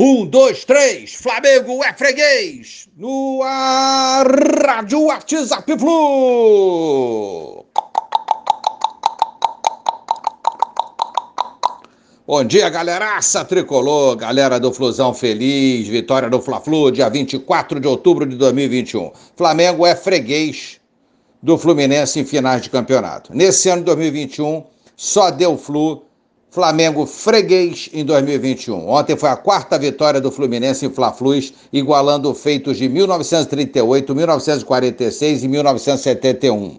Um, dois, três, Flamengo é freguês! No ar, Rádio WhatsApp Flu! Bom dia, galeraça tricolor, galera do Flusão Feliz, vitória do Fla-Flu, dia 24 de outubro de 2021. Flamengo é freguês do Fluminense em finais de campeonato. Nesse ano de 2021, só deu Flu Flamengo freguês em 2021. Ontem foi a quarta vitória do Fluminense em Fla-Flus, igualando feitos de 1938, 1946 e 1971.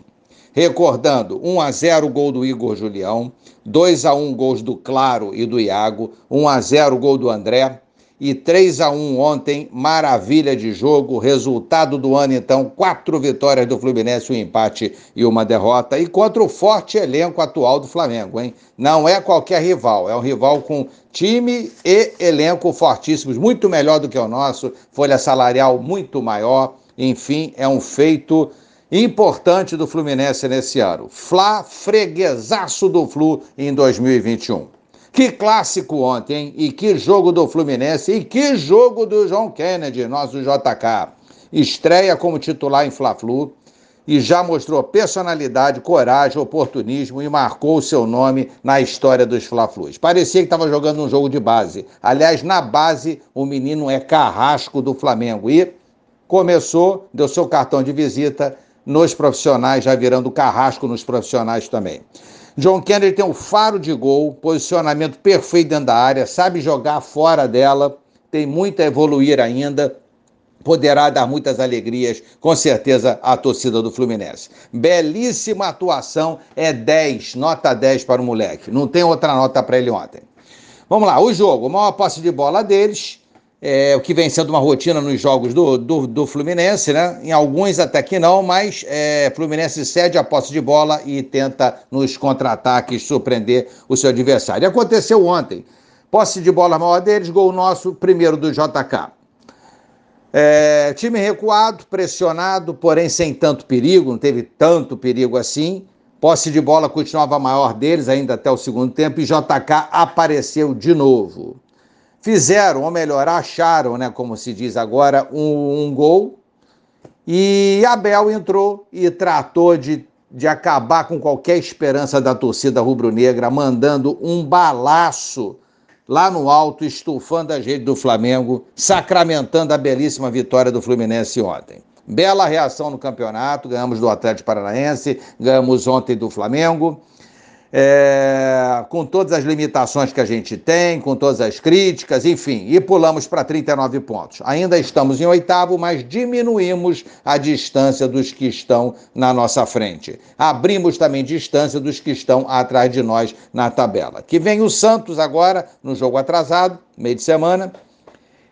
Recordando, 1 a 0 gol do Igor Julião, 2 a 1 gols do Claro e do Iago, 1 a 0 gol do André, e 3 a 1 ontem, maravilha de jogo, resultado do ano então, quatro vitórias do Fluminense, um empate e uma derrota, e contra o forte elenco atual do Flamengo, hein? Não é qualquer rival, é um rival com time e elenco fortíssimos, muito melhor do que o nosso, folha salarial muito maior, enfim, é um feito importante do Fluminense nesse ano. Fla freguesaço do Flu em 2021. Que clássico ontem? E que jogo do Fluminense e que jogo do João Kennedy, nosso JK. Estreia como titular em Fla-Flu e já mostrou personalidade, coragem, oportunismo e marcou o seu nome na história dos Fla-Flus. Parecia que estava jogando um jogo de base. Aliás, na base, o menino é carrasco do Flamengo e começou, deu seu cartão de visita nos profissionais, já virando carrasco nos profissionais também. John Kennedy tem um faro de gol, posicionamento perfeito dentro da área, sabe jogar fora dela, tem muito a evoluir ainda, poderá dar muitas alegrias, com certeza, à torcida do Fluminense. Belíssima atuação, é 10, nota 10 para o moleque. Não tem outra nota para ele ontem. Vamos lá, o jogo, maior posse de bola deles, é, o que vem sendo uma rotina nos jogos do, do, do Fluminense, né? Em alguns até que não, mas é, Fluminense cede a posse de bola e tenta nos contra-ataques surpreender o seu adversário. Aconteceu ontem. Posse de bola maior deles, gol nosso, primeiro do JK. É, time recuado, pressionado, porém sem tanto perigo, não teve tanto perigo assim. Posse de bola continuava maior deles ainda até o segundo tempo e JK apareceu de novo fizeram, ou melhor, acharam, né, como se diz agora, um, um gol. E Abel entrou e tratou de, de acabar com qualquer esperança da torcida rubro-negra, mandando um balaço lá no alto, estufando a gente do Flamengo, sacramentando a belíssima vitória do Fluminense ontem. Bela reação no campeonato, ganhamos do Atlético Paranaense, ganhamos ontem do Flamengo é, com todas as limitações que a gente tem, com todas as críticas, enfim, e pulamos para 39 pontos. Ainda estamos em oitavo, mas diminuímos a distância dos que estão na nossa frente. Abrimos também distância dos que estão atrás de nós na tabela. Que vem o Santos agora, no jogo atrasado, meio de semana.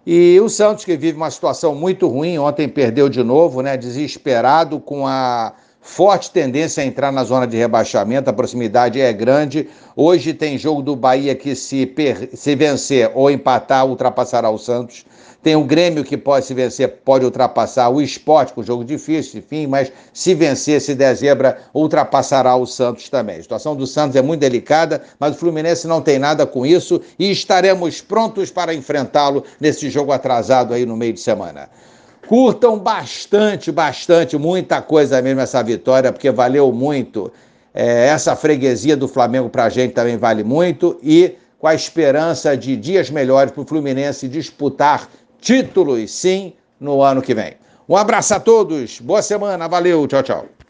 E o Santos, que vive uma situação muito ruim, ontem perdeu de novo, né? Desesperado com a forte tendência a entrar na zona de rebaixamento, a proximidade é grande. Hoje tem jogo do Bahia que, se, per... se vencer ou empatar, ultrapassará o Santos. Tem o Grêmio que pode se vencer, pode ultrapassar o esporte, com jogo difícil, enfim, mas se vencer, se der zebra, ultrapassará o Santos também. A situação do Santos é muito delicada, mas o Fluminense não tem nada com isso e estaremos prontos para enfrentá-lo nesse jogo atrasado aí no meio de semana. Curtam bastante, bastante, muita coisa mesmo essa vitória, porque valeu muito. É, essa freguesia do Flamengo para a gente também vale muito e com a esperança de dias melhores para o Fluminense disputar títulos, sim, no ano que vem. Um abraço a todos, boa semana, valeu, tchau, tchau.